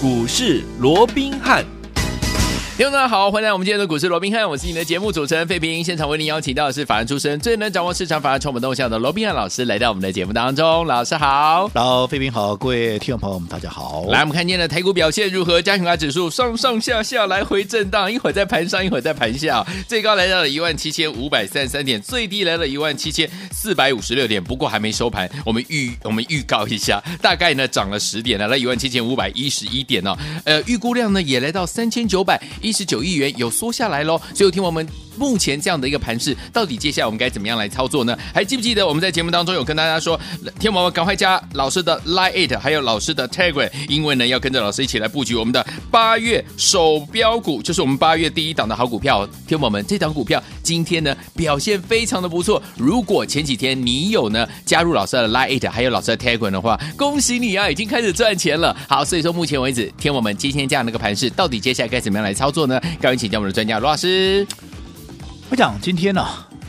股市罗宾汉。听众大家好，欢迎来到我们今天的股市罗宾汉，我是你的节目主持人费平。现场为您邀请到的是法案出身、最能掌握市场法案传闻动向的罗宾汉老师，来到我们的节目当中。老师好，然后费平好，各位听众朋友们大家好。来，我们看今天的台股表现如何？加权指数上上下下来回震荡，一会儿在盘上，一会儿在盘下，最高来到了一万七千五百三十三点，最低来了一万七千四百五十六点。不过还没收盘，我们预我们预告一下，大概呢涨了十点，来了一万七千五百一十一点哦。呃，预估量呢也来到三千九百一十九亿元，有缩下来喽。所以听我们目前这样的一个盘势，到底接下来我们该怎么样来操作呢？还记不记得我们在节目当中有跟大家说，听我们赶快加老师的 Line It，还有老师的 Telegram，因为呢要跟着老师一起来布局我们的八月首标股，就是我们八月第一档的好股票。听我们这档股票今天呢表现非常的不错。如果前几天你有呢加入老师的 Line It，还有老师的 Telegram 的话，恭喜你啊，已经开始赚钱了。好，所以说目前为止，听我们今天这样的一个盘势，到底接下来该怎么样来操作呢？赶紧请教我们的专家罗老师。我讲今天呢、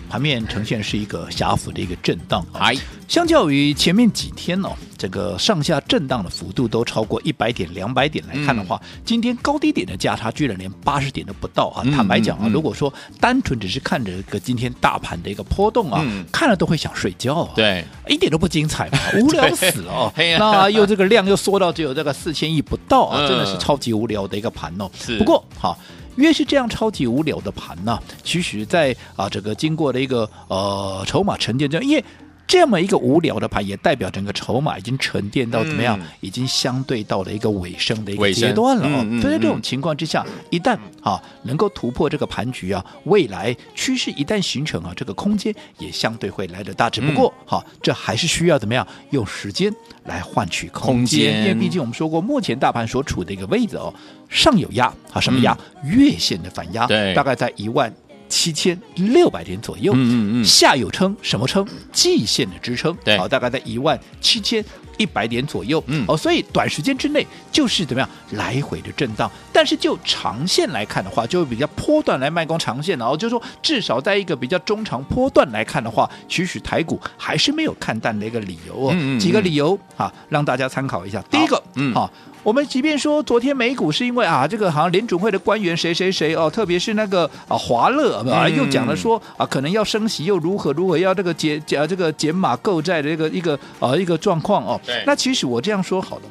盘面呈现是一个狭幅的一个震荡。哎，相较于前面几天呢、哦，这个上下震荡的幅度都超过一百点、两百点来看的话，嗯、今天高低点的价差居然连八十点都不到啊！嗯、坦白讲啊，嗯、如果说单纯只是看着个今天大盘的一个波动啊，嗯、看了都会想睡觉啊。对，一点都不精彩嘛，无聊死了哦。那又这个量又缩到只有这个四千亿不到啊，真的是超级无聊的一个盘哦。是不过好。越是这样超级无聊的盘呢、啊，其实在啊这个经过了一个呃筹码沉淀这样，因为这么一个无聊的盘，也代表整个筹码已经沉淀到怎么样，嗯、已经相对到了一个尾声的一个阶段了哦。所以在这种情况之下，一旦啊能够突破这个盘局啊，未来趋势一旦形成啊，这个空间也相对会来得大。只不过哈、这还是需要怎么样用时间来换取空间，空间因为毕竟我们说过，目前大盘所处的一个位置哦。上有压啊，什么压？嗯、月线的反压，对，大概在一万七千六百点左右。嗯嗯嗯。下有撑，什么撑？季线的支撑，对，好，大概在一万七千一百点左右。嗯，哦，所以短时间之内就是怎么样来回的震荡。但是就长线来看的话，就会比较波段来卖光长线。然后就是说，至少在一个比较中长波段来看的话，其实台股还是没有看淡的一个理由哦。嗯嗯嗯。几个理由啊，让大家参考一下。第一个，嗯，好。我们即便说昨天美股是因为啊，这个好像联准会的官员谁谁谁哦，特别是那个啊华乐啊，又讲了说啊，可能要升息又如何如何，要这个减减这个减码购债的一个一个啊一个状况哦。对。那其实我这样说好了，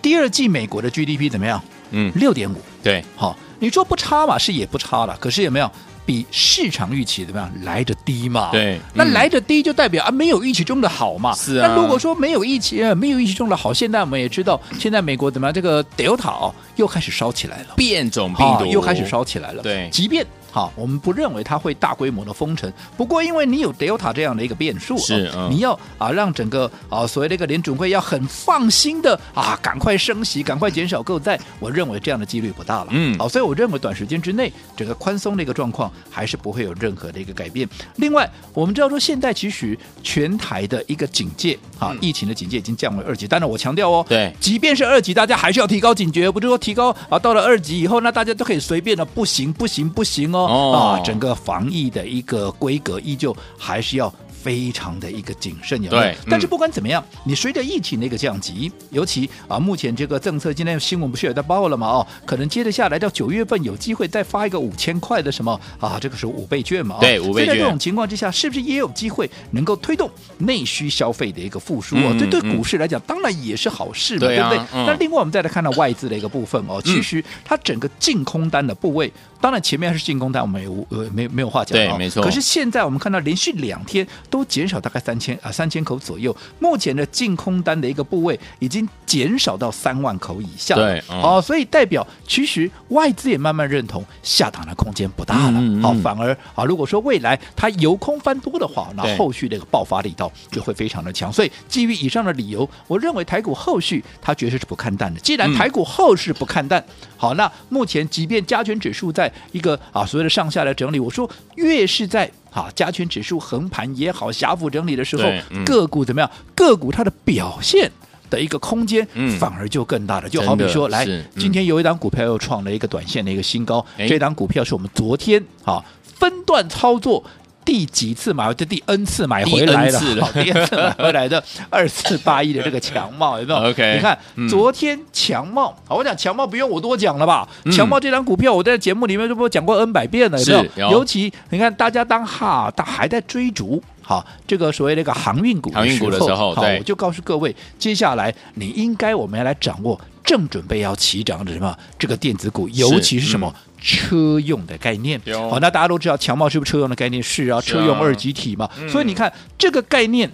第二季美国的 GDP 怎么样？嗯，六点五。对。好，你说不差嘛？是也不差了。可是有没有？比市场预期怎么样来的低嘛？对，那来的低就代表啊没有预期中的好嘛。是啊。那如果说没有预期，没有预期中的好，现在我们也知道，现在美国怎么样？这个 Delta 又开始烧起来了，变种病毒又开始烧起来了。对，即便。好，我们不认为它会大规模的封城。不过，因为你有 Delta 这样的一个变数，是、嗯、你要啊让整个啊所谓的一个联准会要很放心的啊赶快升息，赶快减少购债。我认为这样的几率不大了。嗯，好，所以我认为短时间之内整个宽松的一个状况还是不会有任何的一个改变。另外，我们知道说现在其实全台的一个警戒啊，疫情的警戒已经降为二级。当然，我强调哦，对，即便是二级，大家还是要提高警觉，不是说提高啊到了二级以后，那大家都可以随便的，不行不行不行哦。哦，啊，整个防疫的一个规格依旧还是要。非常的一个谨慎，有没有？对，但是不管怎么样，你随着疫情的一个降级，尤其啊，目前这个政策，今天新闻不是也在报了吗？哦，可能接着下来到九月份有机会再发一个五千块的什么啊？这个是五倍券嘛？对，五倍券。所以在这种情况之下，是不是也有机会能够推动内需消费的一个复苏哦？这、嗯、对股市来讲，当然也是好事嘛，对，啊、对不对？那、嗯、另外我们再来看到外资的一个部分哦，其实它整个净空单的部位，当然前面还是净空单，我们有呃没没有话讲，对，没错。可是现在我们看到连续两天。都减少大概三千啊三千口左右，目前的净空单的一个部位已经减少到三万口以下。对，哦，所以代表其实外资也慢慢认同下档的空间不大了。好、嗯嗯哦，反而啊，如果说未来它由空翻多的话，那后续的一个爆发力道就会非常的强。所以基于以上的理由，我认为台股后续它绝对是不看淡的。既然台股后市不看淡，好，那目前即便加权指数在一个啊所谓的上下来整理，我说越是在。好，加权指数横盘也好，狭幅整理的时候，嗯、个股怎么样？个股它的表现的一个空间反而就更大了。嗯、就好比说，来，嗯、今天有一档股票又创了一个短线的一个新高，这档股票是我们昨天啊分段操作。第几次买？这第 N 次买回来了，第 N 次了，第 N 次买回来的二四八一的这个强茂有没有？OK，你看、嗯、昨天强茂，我讲强茂不用我多讲了吧？嗯、强茂这张股票我在节目里面都不讲过 N 百遍了，有没有？有尤其你看大家当哈，他还在追逐。好，这个所谓的一个航运股，航运股的时候，好，我就告诉各位，接下来你应该我们要来掌握正准备要起涨的什么这个电子股，尤其是什么、嗯、车用的概念。好，那大家都知道强茂是不是车用的概念？是啊，是啊车用二极体嘛。嗯、所以你看这个概念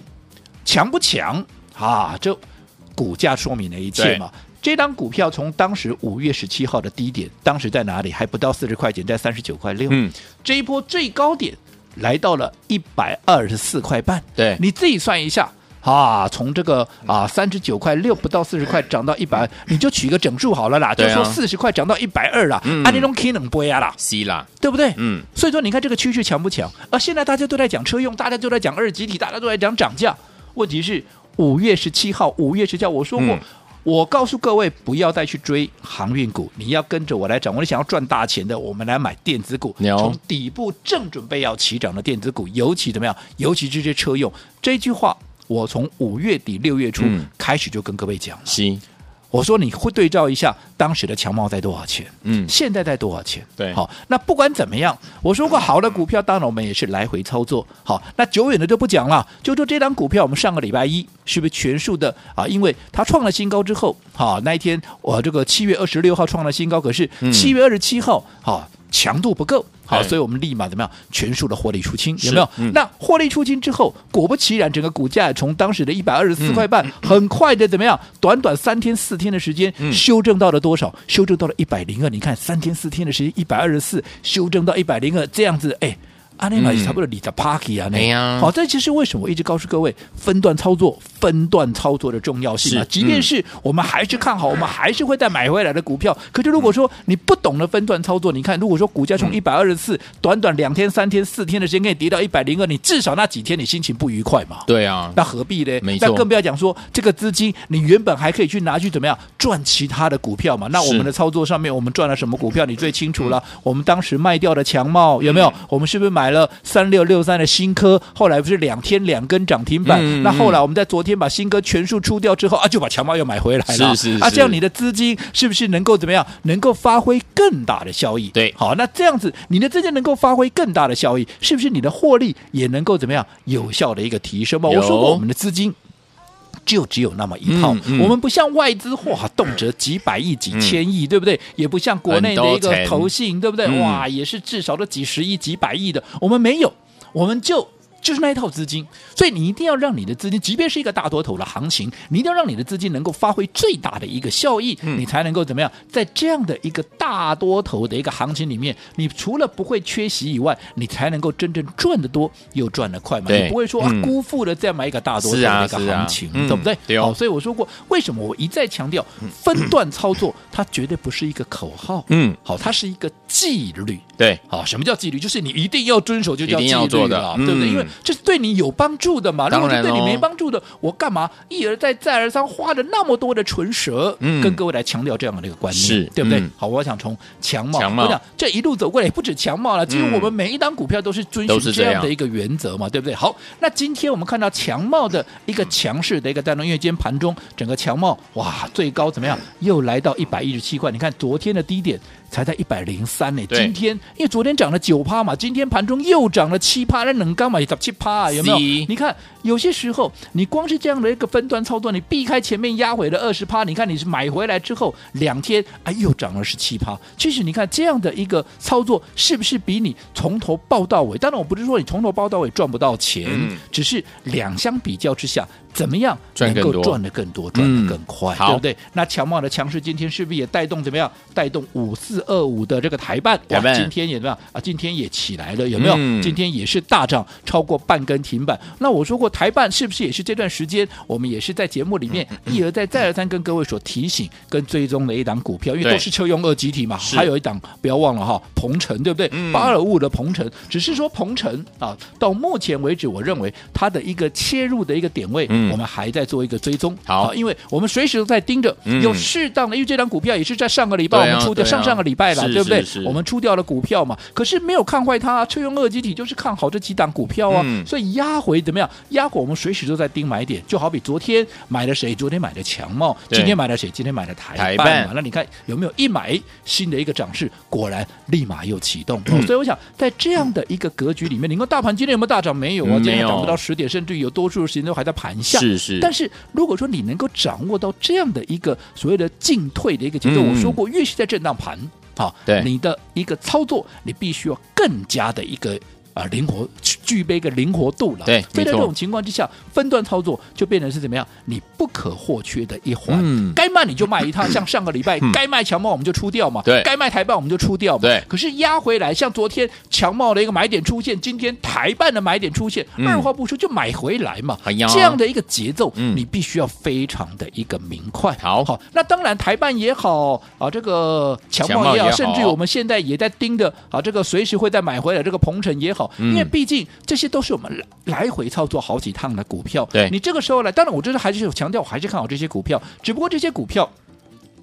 强不强啊？这股价说明了一切嘛。这张股票从当时五月十七号的低点，当时在哪里？还不到四十块钱，在三十九块六。嗯，这一波最高点。来到了一百二十四块半，对，你自己算一下啊，从这个啊三十九块六不到四十块涨到一百，你就取一个整数好了啦，就说四十块涨到一百二啦，按那种 K 能不压啦，C 啦，对不对？嗯，所以说你看这个趋势强不强？啊现在大家都在讲车用，大家都在讲二级体，大家都在讲涨价，问题是五月十七号，五月十七号我说过。嗯我告诉各位，不要再去追航运股，你要跟着我来涨。我想要赚大钱的，我们来买电子股，从底部正准备要起涨的电子股，尤其怎么样？尤其这些车用。这句话，我从五月底六月初开始就跟各位讲了。行。我说你会对照一下当时的强茂在多少钱？嗯，现在在多少钱？对，好，那不管怎么样，我说过好的股票，当然我们也是来回操作。好，那久远的就不讲了，就说这张股票，我们上个礼拜一是不是全数的啊？因为它创了新高之后，好，那一天我这个七月二十六号创了新高，可是七月二十七号，好。强度不够，好，所以我们立马怎么样？全数的获利出清，有没有？嗯、那获利出清之后，果不其然，整个股价从当时的一百二十四块半，嗯、很快的怎么样？短短三天四天的时间，嗯、修正到了多少？修正到了一百零二。你看，三天四天的时间，一百二十四修正到一百零二，这样子，哎。阿尼玛差不多你在 party 啊，那样好，这其实为什么我一直告诉各位分段操作、分段操作的重要性啊？即便是我们还是看好，我们还是会再买回来的股票。可是如果说你不懂得分段操作，你看，如果说股价从一百二十四短短两天、三天、四天的时间给你跌到一百零二，你至少那几天你心情不愉快嘛？对啊，那何必呢？没错，那更不要讲说这个资金你原本还可以去拿去怎么样赚其他的股票嘛？那我们的操作上面，我们赚了什么股票？你最清楚了。我们当时卖掉的强茂有没有？我们是不是买了三六？六三的新科，后来不是两天两根涨停板？嗯、那后来我们在昨天把新科全数出掉之后啊，就把强茂又买回来了。是是是。啊，这样你的资金是不是能够怎么样？能够发挥更大的效益？对，好，那这样子你的资金能够发挥更大的效益，是不是你的获利也能够怎么样有效的一个提升吧？我说过，我们的资金就只有那么一套，我们不像外资哇，动辄几百亿、几千亿，嗯、对不对？也不像国内的一个投信，对不对？嗯、哇，也是至少都几十亿、几百亿的，我们没有。我们就就是那一套资金，所以你一定要让你的资金，即便是一个大多头的行情，你一定要让你的资金能够发挥最大的一个效益，嗯、你才能够怎么样？在这样的一个大多头的一个行情里面，你除了不会缺席以外，你才能够真正赚得多又赚得快嘛？对你不会说、嗯、啊辜负了这么一个大多头的一个行情，啊啊、对不对？对、嗯、好，所以我说过，为什么我一再强调分段操作，它绝对不是一个口号，嗯，好，它是一个纪律。对，好，什么叫纪律？就是你一定要遵守，就叫纪律要做的，对不对？因为这是对你有帮助的嘛。如果是对你没帮助的，哦、我干嘛一而再、再而三花了那么多的唇舌，嗯、跟各位来强调这样的一个观念，是对不对？嗯、好，我想从强茂，强茂我想这一路走过来，也不止强茂了，其实我们每一档股票都是遵循这样的一个原则嘛，对不对？好，那今天我们看到强茂的一个强势的一个带动，因为今天盘中整个强茂哇，最高怎么样？又来到一百一十七块，你看昨天的低点。才在一百零三呢，今天因为昨天涨了九趴嘛，今天盘中又涨了七趴，那能干嘛也涨七趴啊，有没有？你看有些时候你光是这样的一个分段操作，你避开前面压回的二十趴，你看你是买回来之后两天哎又涨了十七趴，其实你看这样的一个操作是不是比你从头报到尾？当然我不是说你从头报到尾赚不到钱，嗯、只是两相比较之下。怎么样能够赚得更多，赚得更快，对不对？那强茂的强势今天是不是也带动怎么样？带动五四二五的这个台办，我们，今天也怎么样啊？今天也起来了，有没有？今天也是大涨超过过半根停板。那我说过台办是不是也是这段时间我们也是在节目里面一而再再而三跟各位所提醒跟追踪的一档股票，因为都是车用二集体嘛，还有一档不要忘了哈，鹏程对不对？八二五的鹏程，只是说鹏程啊，到目前为止，我认为它的一个切入的一个点位，我们还在做一个追踪。好，因为我们随时都在盯着，有适当的，因为这档股票也是在上个礼拜我们出的，上上个礼拜了，对不对？我们出掉了股票嘛，可是没有看坏它，车用二极体就是看好这几档股票啊，所以压回怎么样？压回我们随时都在盯买点，就好比昨天买了谁？昨天买的强茂，今天买了谁？今天买的台办嘛。那你看有没有一买新的一个涨势？果然立马又启动。所以我想在这样的一个格局里面，你说大盘今天有没有大涨？没有啊，今天涨不到十点，甚至有多数的时间都还在盘下。是是。但是如果说你能够掌握到这样的一个所谓的进退的一个节奏，我说过，越是在震荡盘，好，对你的一个操作，你必须要更加的一个。啊，灵活具备一个灵活度了。对，所以在这种情况之下，分段操作就变成是怎么样？你不可或缺的一环。嗯，该卖你就卖一趟，像上个礼拜 该卖强茂我们就出掉嘛。对，该卖台办我们就出掉嘛。对。可是压回来，像昨天强茂的一个买点出现，今天台办的买点出现，二话不说就买回来嘛。这样的一个节奏，你必须要非常的一个明快。好，好。那当然，台办也好啊，这个强茂也好，甚至我们现在也在盯着啊，这个随时会再买回来，这个鹏程也好。因为毕竟这些都是我们来回操作好几趟的股票，对你这个时候来，当然我这是还是有强调，我还是看好这些股票。只不过这些股票，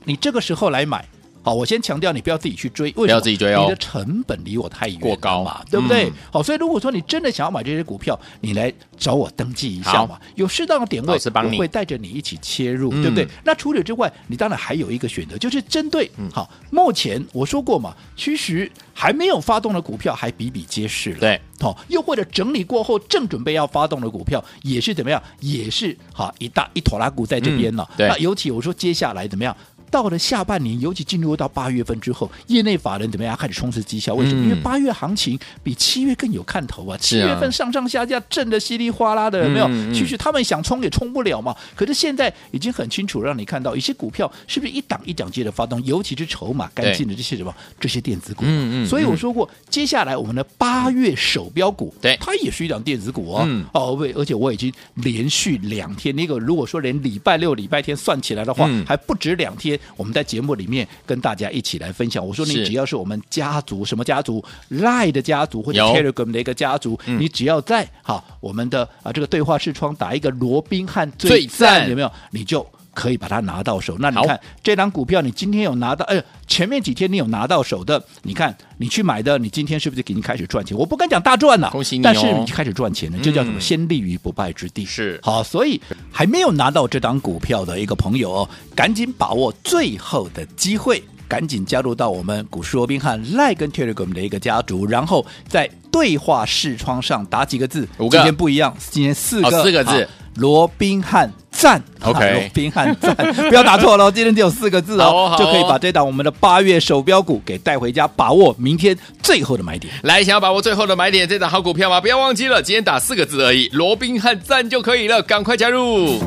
你这个时候来买，好，我先强调你不要自己去追，为什么？不要自己追哦，你的成本离我太远，过高。嘛，对不对？嗯、好，所以如果说你真的想要买这些股票，你来找我登记一下嘛，有适当的点位，我会带着你一起切入，嗯、对不对？那除此之外，你当然还有一个选择，就是针对好，目前我说过嘛，其实。还没有发动的股票还比比皆是了，对，好，又或者整理过后正准备要发动的股票也是怎么样，也是好一大一坨拉股在这边了，那尤其我说接下来怎么样？到了下半年，尤其进入到八月份之后，业内法人怎么样开始冲刺绩效？为什么？因为八月行情比七月更有看头啊！七月份上上下下震得稀里哗啦的，有没有？其实他们想冲也冲不了嘛。可是现在已经很清楚，让你看到一些股票是不是一档一档接着发动，尤其是筹码干净的这些什么这些电子股。所以我说过，接下来我们的八月首标股，对，它也是一档电子股哦。哦，对，而且我已经连续两天，那个如果说连礼拜六、礼拜天算起来的话，还不止两天。我们在节目里面跟大家一起来分享。我说，你只要是我们家族什么家族，Line 的家族或者 Telegram 的一个家族，你只要在好我们的啊这个对话视窗打一个罗宾汉最赞，有没有？你就可以把它拿到手。那你看这张股票，你今天有拿到？哎，前面几天你有拿到手的，你看你去买的，你今天是不是已经开始赚钱？我不敢讲大赚了，恭喜你，但是你开始赚钱了，这叫什么？先立于不败之地。是好，所以还没有拿到这张股票的一个朋友哦，赶紧把握最后的机会，赶紧加入到我们股市罗宾汉赖跟 Telegram 的一个家族，然后在对话视窗上打几个字，今天不一样，今天四个、哦、四个字。罗宾汉赞，OK，罗宾汉赞，不要打错了，今天只有四个字哦，就可以把这档我们的八月首标股给带回家，把握明天最后的买点。来，想要把握最后的买点，这档好股票吗？不要忘记了，今天打四个字而已，罗宾汉赞就可以了，赶快加入。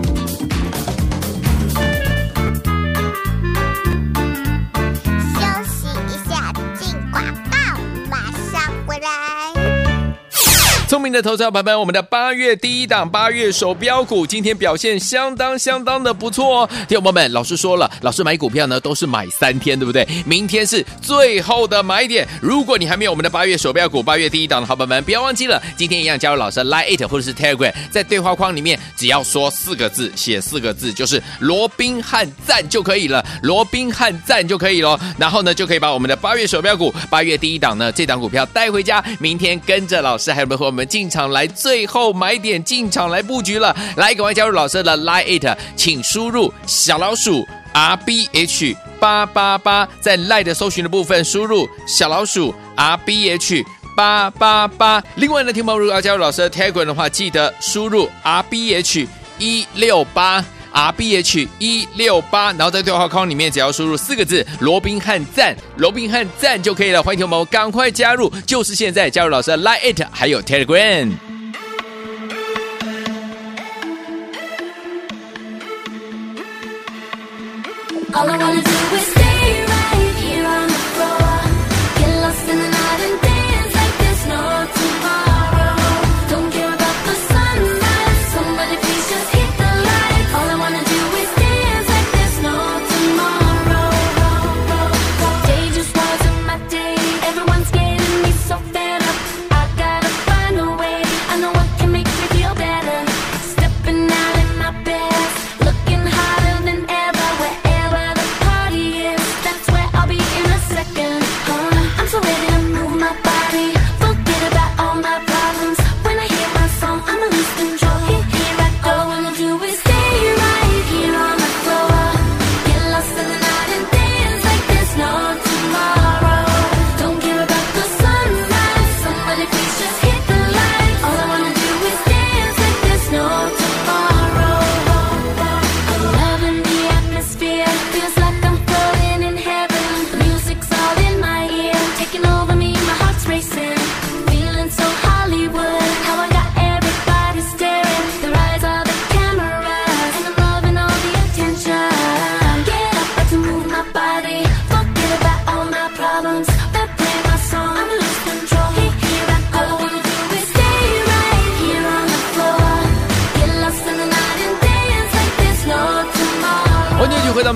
聪明的投资者朋友们，我们的八月第一档八月首标股今天表现相当相当的不错哦。听众朋友们，老师说了，老师买股票呢都是买三天，对不对？明天是最后的买点。如果你还没有我们的八月首标股八月第一档的好朋友们，不要忘记了，今天一样加入老师 Line it 或者是 Telegram，在对话框里面只要说四个字，写四个字就是罗宾汉赞就可以了，罗宾汉赞就可以了。然后呢，就可以把我们的八月首标股八月第一档呢这档股票带回家，明天跟着老师还有没有和我们。进场来，最后买点进场来布局了，来，赶快加入老师的 Line it，请输入小老鼠 R B H 八八八，在 Line 的搜寻的部分输入小老鼠 R B H 八八八。另外呢，听众如果要加入老师的 Telegram 的话，记得输入 R B H 一六八。R B H 一六八，然后在对话框里面只要输入四个字“罗宾汉赞”，罗宾汉赞就可以了。欢迎我们赶快加入，就是现在加入老师的 Line it 还有 Telegram。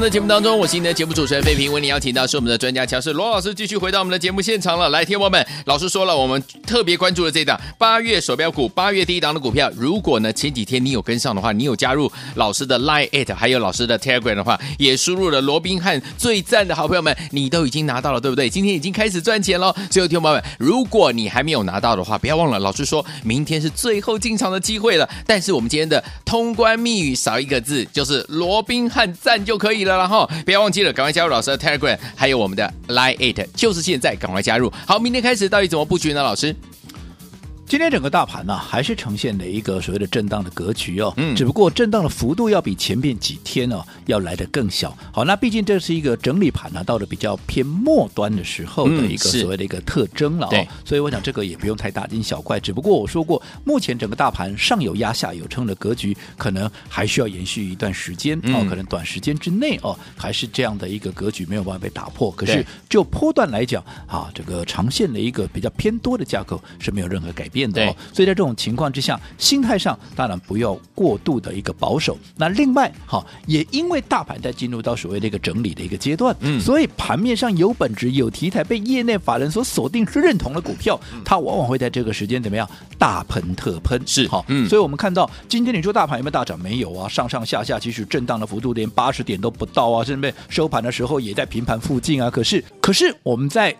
节目当中，我是你的节目主持人费平，为你邀请到是我们的专家强势罗老师，继续回到我们的节目现场了。来，听友们，老师说了，我们特别关注了这档八月手标股，八月第一档的股票。如果呢前几天你有跟上的话，你有加入老师的 Line It，还有老师的 Telegram 的话，也输入了罗宾汉最赞的好朋友们，你都已经拿到了，对不对？今天已经开始赚钱了。所以，听友们，如果你还没有拿到的话，不要忘了，老师说明天是最后进场的机会了。但是我们今天的通关密语少一个字，就是罗宾汉赞就可以了，然后。不要忘记了，赶快加入老师的 Telegram，还有我们的 Line Eight，就是现在，赶快加入。好，明天开始到底怎么布局呢？老师？今天整个大盘呢、啊，还是呈现了一个所谓的震荡的格局哦。嗯。只不过震荡的幅度要比前面几天哦要来的更小。好，那毕竟这是一个整理盘呢、啊，到了比较偏末端的时候的一个所谓的一个特征了哦。所以我想这个也不用太大惊小怪。只不过我说过，目前整个大盘上有压下有撑的格局，可能还需要延续一段时间哦。可能短时间之内哦，还是这样的一个格局没有办法被打破。可是就波段来讲啊，这个长线的一个比较偏多的架构是没有任何改变。变的哦，所以在这种情况之下，心态上当然不要过度的一个保守。那另外，哈，也因为大盘在进入到所谓的一个整理的一个阶段，嗯，所以盘面上有本质、有题材、被业内法人所锁定是认同的股票，它往往会在这个时间怎么样大喷特喷，是好，嗯，所以我们看到今天你说大盘有没有大涨？没有啊，上上下下其实震荡的幅度连八十点都不到啊，甚至收盘的时候也在平盘附近啊。可是，可是我们在。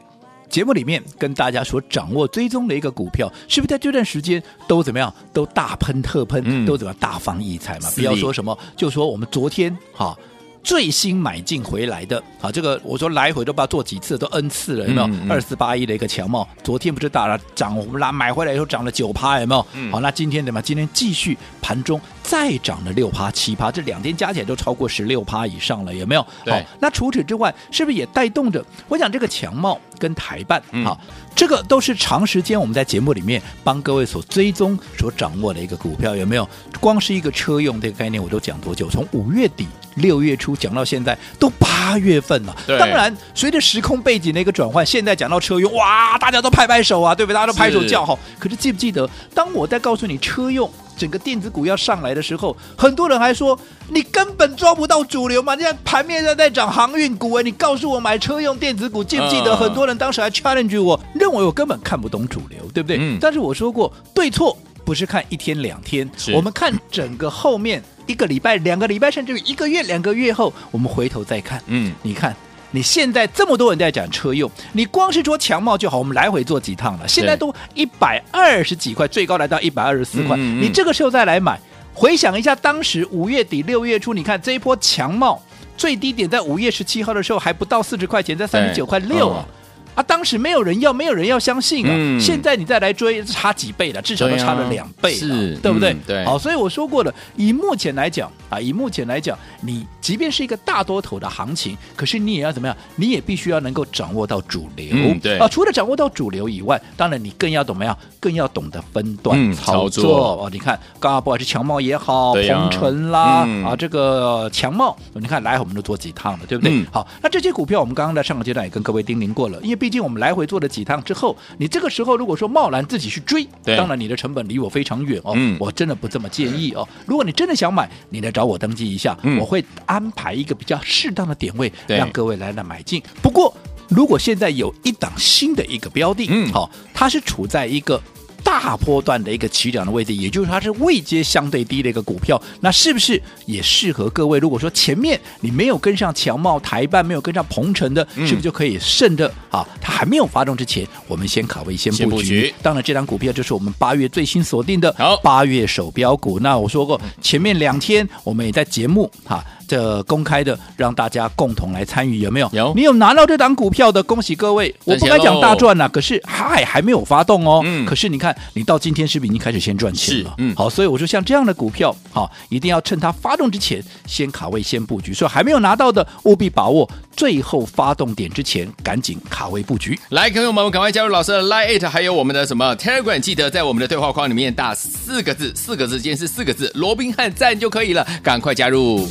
节目里面跟大家所掌握追踪的一个股票，是不是在这段时间都怎么样？都大喷特喷，嗯、都怎么样大放异彩嘛？不要说什么，就说我们昨天哈。最新买进回来的啊，这个我说来回都不知道做几次，都 N 次了，有没有？二四八一的一个强茂，昨天不是大了涨，我们拉买回来以后涨了九趴，有没有？嗯、好，那今天怎么？今天继续盘中再涨了六趴七趴，这两天加起来都超过十六趴以上了，有没有？好，那除此之外，是不是也带动着？我想这个强茂跟台办，好、嗯，这个都是长时间我们在节目里面帮各位所追踪、所掌握的一个股票，有没有？光是一个车用这个概念，我都讲多久？从五月底。六月初讲到现在都八月份了，当然随着时空背景的一个转换，现在讲到车用，哇，大家都拍拍手啊，对不对？大家都拍手叫好。可是记不记得，当我在告诉你车用整个电子股要上来的时候，很多人还说你根本抓不到主流嘛？现在盘面上在涨航运股哎，你告诉我买车用电子股，记不记得？很多人当时还 challenge 我，认为我根本看不懂主流，对不对？嗯。但是我说过，对错不是看一天两天，我们看整个后面。一个礼拜、两个礼拜，甚至于一个月、两个月后，我们回头再看，嗯，你看你现在这么多人在讲车用，你光是说强茂就好，我们来回做几趟了，现在都一百二十几块，最高来到一百二十四块，嗯嗯，你这个时候再来买，回想一下当时五月底六月初，你看这一波强茂最低点在五月十七号的时候还不到四十块钱，在三十九块六啊。啊，当时没有人要，没有人要相信啊！嗯、现在你再来追，差几倍了，至少都差了两倍了，是对不对？嗯、对。好，所以我说过了，以目前来讲啊，以目前来讲，你即便是一个大多头的行情，可是你也要怎么样？你也必须要能够掌握到主流。嗯、对啊，除了掌握到主流以外，当然你更要怎么样？更要懂得分段操作，嗯、操作哦。你看，刚刚不管是强茂也好，鹏程啦，嗯、啊，这个强茂，你看来我们都做几趟了，对不对？嗯、好，那这些股票我们刚刚在上个阶段也跟各位叮咛过了，因为毕毕竟我们来回做了几趟之后，你这个时候如果说贸然自己去追，当然你的成本离我非常远哦，嗯、我真的不这么建议哦。如果你真的想买，你来找我登记一下，嗯、我会安排一个比较适当的点位，让各位来来买进。不过，如果现在有一档新的一个标的，嗯，好，它是处在一个。大波段的一个起涨的位置，也就是它是位阶相对低的一个股票，那是不是也适合各位？如果说前面你没有跟上强茂、台办，没有跟上鹏程的，是不是就可以趁着啊？它还没有发动之前，我们先卡位先布局。布局当然，这张股票就是我们八月最新锁定的八月首标股。那我说过，前面两天我们也在节目哈。这公开的，让大家共同来参与，有没有？有。你有拿到这档股票的，恭喜各位！我不敢讲大赚呐、啊，可是嗨还没有发动哦。嗯。可是你看，你到今天是不是已经开始先赚钱了？嗯。好，所以我说像这样的股票，好，一定要趁它发动之前先卡位、先布局。所以还没有拿到的，务必把握最后发动点之前，赶紧卡位布局。来，朋友们，赶快加入老师的 Line It，还有我们的什么 Telegram，记得在我们的对话框里面打四个字，四个字，今天是四个字，罗宾汉赞就可以了，赶快加入。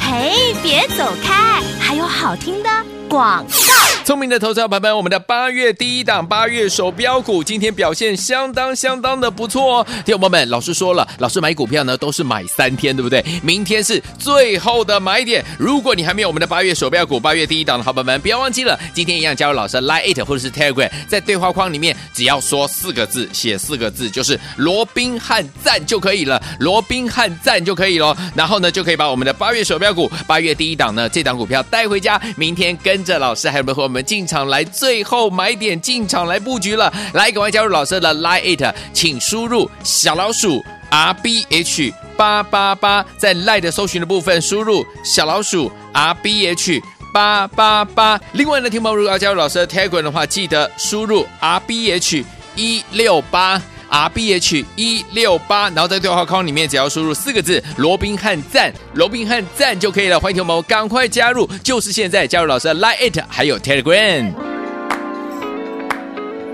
嘿，别走开，还有好听的广告。聪明的投资者朋友们，我们的八月第一档八月手标股今天表现相当相当的不错哦。听众朋友们，老师说了，老师买股票呢都是买三天，对不对？明天是最后的买点。如果你还没有我们的八月手标股八月第一档的好朋友们，不要忘记了，今天一样加入老师 Line 或者是 Telegram，在对话框里面只要说四个字，写四个字就是罗宾汉赞就可以了，罗宾汉赞就可以了。然后呢，就可以把我们的八月手标股八月第一档呢这档股票带回家，明天跟着老师还有没有和我们。我们进场来，最后买点进场来布局了。来，赶快加入老师的 Line It，请输入小老鼠 R B H 八八八，在 Line 的搜寻的部分输入小老鼠 R B H 八八八。另外呢，听众如果要加入老师的 Telegram 的话，记得输入 R B H 一六八。R B H 一六八，然后在对话框里面只要输入四个字“罗宾汉赞”，罗宾汉赞就可以了。欢迎同学们赶快加入，就是现在加入老师的 Line It 还有 Telegram。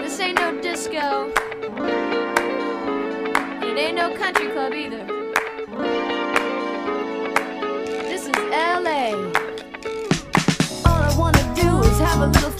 This ain't no disco. It ain't no country club either. This is LA. All I wanna do is have a little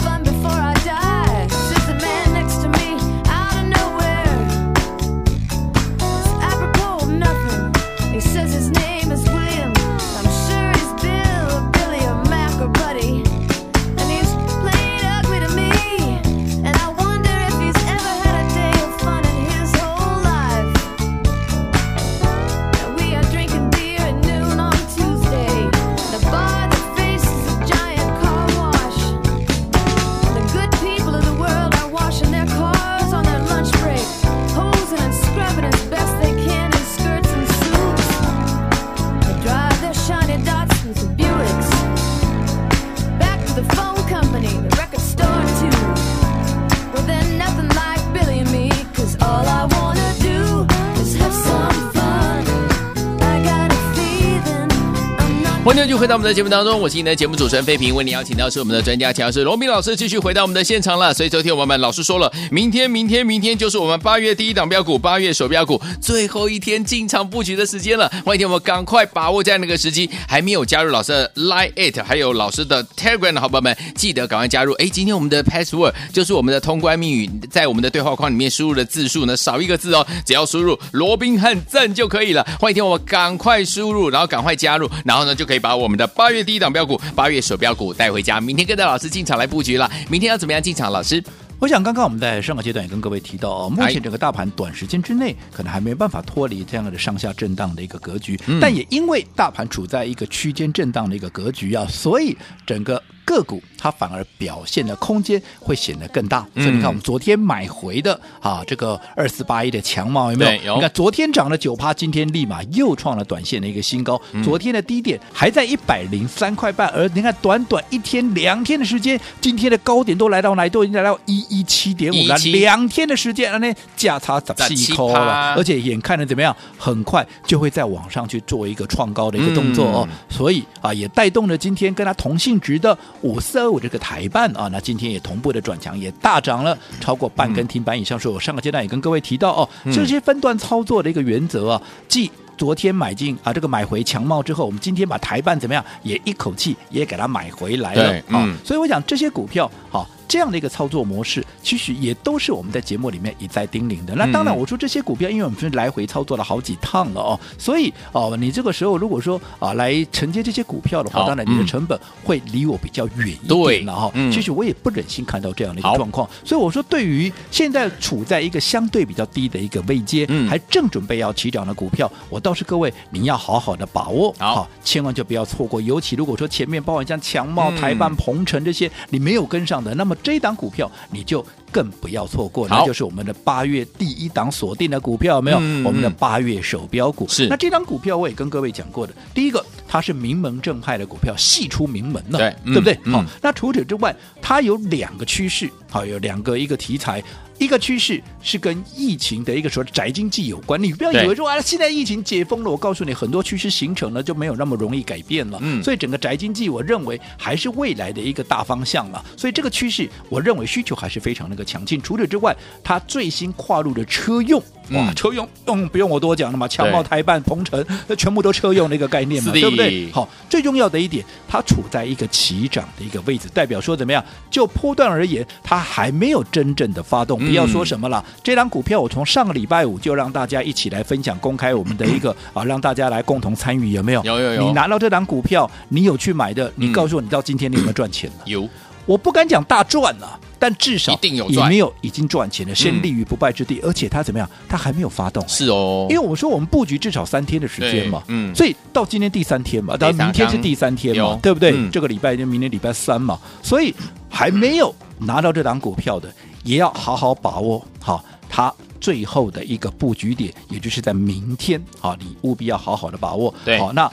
欢迎继续回到我们的节目当中，我是你的节目主持人费平，为你邀请到是我们的专家强势罗宾老师，继续回到我们的现场了。所以昨天我们老师说了，明天、明天、明天就是我们八月第一档标股，八月首标股最后一天进场布局的时间了。欢迎我们赶快把握这样的一个时机，还没有加入老师的 Line It 还有老师的 Telegram 的好朋友们，记得赶快加入。哎，今天我们的 Password 就是我们的通关密语，在我们的对话框里面输入的字数呢少一个字哦，只要输入罗宾汉赞就可以了。欢迎听我们赶快输入，然后赶快加入，然后呢就可以。把我们的八月第一档标股，八月首标股带回家，明天跟着老师进场来布局了。明天要怎么样进场？老师，我想刚刚我们在上个阶段也跟各位提到哦，目前整个大盘短时间之内可能还没有办法脱离这样的上下震荡的一个格局，嗯、但也因为大盘处在一个区间震荡的一个格局啊，所以整个。个股它反而表现的空间会显得更大，所以你看我们昨天买回的啊，这个二四八一的强茂有没有？有你看昨天涨了九趴，今天立马又创了短线的一个新高。昨天的低点还在一百零三块半，而你看短短一天两天的时间，今天的高点都来到哪里？都已经来到一一七点五了。两天的时间，那价差十七块了，而且眼看着怎么样，很快就会再往上去做一个创高的一个动作哦。所以啊，也带动了今天跟它同性质的。五四二五这个台办啊，那今天也同步的转强，也大涨了超过半根停板以上。所以我上个阶段也跟各位提到哦，这些分段操作的一个原则啊，即昨天买进啊，这个买回强茂之后，我们今天把台办怎么样，也一口气也给它买回来了啊。所以我想这些股票好。这样的一个操作模式，其实也都是我们在节目里面一再叮咛的。那当然，我说这些股票，因为我们是来回操作了好几趟了哦，所以哦，你这个时候如果说啊来承接这些股票的话，当然你的成本会离我比较远一点了哈。其实我也不忍心看到这样的一个状况，所以我说，对于现在处在一个相对比较低的一个位阶，还正准备要起涨的股票，我倒是各位你要好好的把握，好，千万就不要错过。尤其如果说前面包括像强茂、台办、鹏程这些你没有跟上的，那么。这一档股票你就更不要错过，那就是我们的八月第一档锁定的股票，有没有？嗯、我们的八月手标股是。那这档股票我也跟各位讲过的，第一个它是名门正派的股票，系出名门了，对，对不对？好、嗯，那除此之外，它有两个趋势，好，有两个一个题材。一个趋势是跟疫情的一个说宅经济有关，你不要以为说啊，现在疫情解封了，我告诉你，很多趋势形成了就没有那么容易改变了。嗯，所以整个宅经济，我认为还是未来的一个大方向了。所以这个趋势，我认为需求还是非常那个强劲。除此之外，它最新跨入的车用，哇，车用用不用我多讲了嘛，强茂、台办、鹏程，那全部都车用的一个概念嘛，对不对？好，最重要的一点，它处在一个起涨的一个位置，代表说怎么样？就波段而言，它还没有真正的发动。不要说什么了，嗯、这张股票我从上个礼拜五就让大家一起来分享，公开我们的一个啊，让大家来共同参与，有没有？有有有。你拿到这张股票，你有去买的？你告诉我，你到今天你有没有赚钱了？有。我不敢讲大赚了，但至少也没有已经赚钱了，先立于不败之地。而且它怎么样？它还没有发动。是哦，因为我说我们布局至少三天的时间嘛，嗯，所以到今天第三天嘛，到明天是第三天嘛，对不对？这个礼拜就明天礼拜三嘛，所以还没有拿到这档股票的，也要好好把握好它最后的一个布局点，也就是在明天啊，你务必要好好的把握。对，好那。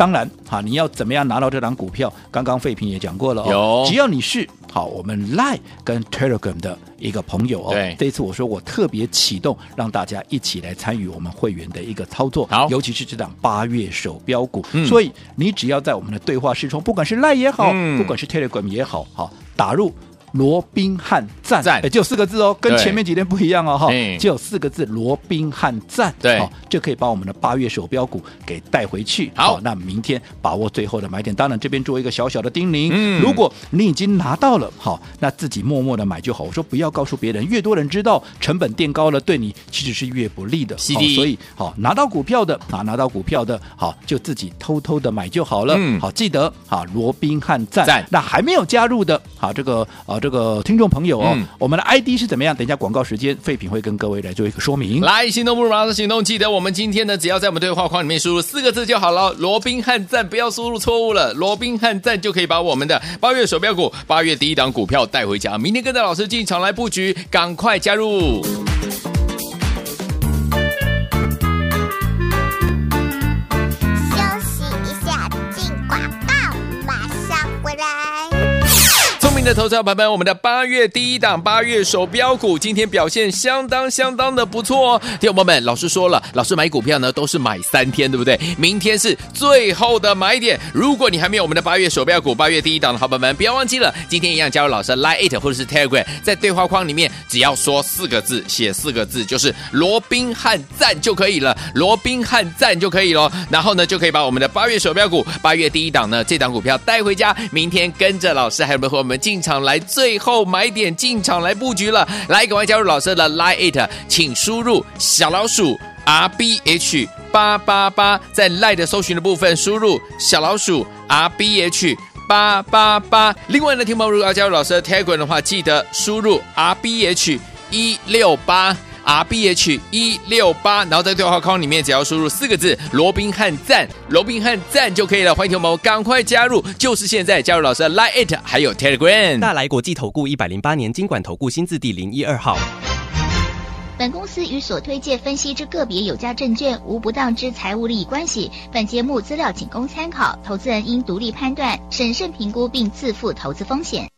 当然，哈，你要怎么样拿到这档股票？刚刚费平也讲过了哦。有，只要你是好，我们 Line 跟 Telegram 的一个朋友哦。对，这一次我说我特别启动，让大家一起来参与我们会员的一个操作。好，尤其是这档八月手标股。嗯，所以你只要在我们的对话视窗，不管是 Line 也好，嗯，不管是 Telegram 也好，好打入。罗宾汉赞，哎，只有四个字哦，跟前面几天不一样哦，哈，只有四个字，罗宾汉赞，对，好，就可以把我们的八月手标股给带回去。好，那明天把握最后的买点。当然，这边做一个小小的叮咛，嗯，如果你已经拿到了，好，那自己默默的买就好。我说不要告诉别人，越多人知道，成本垫高了，对你其实是越不利的。好，所以好拿到股票的啊，拿到股票的，好，就自己偷偷的买就好了。嗯，好，记得好，罗宾汉赞。那还没有加入的，好，这个啊。这个听众朋友哦，嗯、我们的 ID 是怎么样？等一下广告时间，废品会跟各位来做一个说明。来，行动不如马上行动，记得我们今天呢，只要在我们对话框里面输入四个字就好了，罗宾汉赞，不要输入错误了，罗宾汉赞就可以把我们的八月手标股、八月第一档股票带回家。明天跟着老师进场来布局，赶快加入。的投资者朋友们，我们的八月第一档八月手标股今天表现相当相当的不错哦。听众朋友们，老师说了，老师买股票呢都是买三天，对不对？明天是最后的买点。如果你还没有我们的八月手标股八月第一档的好朋友们，不要忘记了，今天一样加入老师 Line It 或者是 Telegram，在对话框里面只要说四个字，写四个字就是罗宾汉赞就可以了，罗宾汉赞就可以了。然后呢，就可以把我们的八月手标股八月第一档呢这档股票带回家，明天跟着老师还有没有和我们进进场来最后买点进场来布局了，来赶快加入老师的 Line It，请输入小老鼠 R B H 八八八，在 Line 的搜寻的部分输入小老鼠 R B H 八八八。另外呢，听众如果要加入老师的 tagram 的话，记得输入 R B H 一六八。R B H 一六八，然后在对话框里面只要输入四个字“罗宾汉赞”，罗宾汉赞就可以了。欢迎同学们赶快加入，就是现在加入老师的 Line It 还有 Telegram。大来国际投顾一百零八年经管投顾新字第零一二号。本公司与所推介分析之个别有价证券无不当之财务利益关系。本节目资料仅供参考，投资人应独立判断、审慎评估并自负投资风险。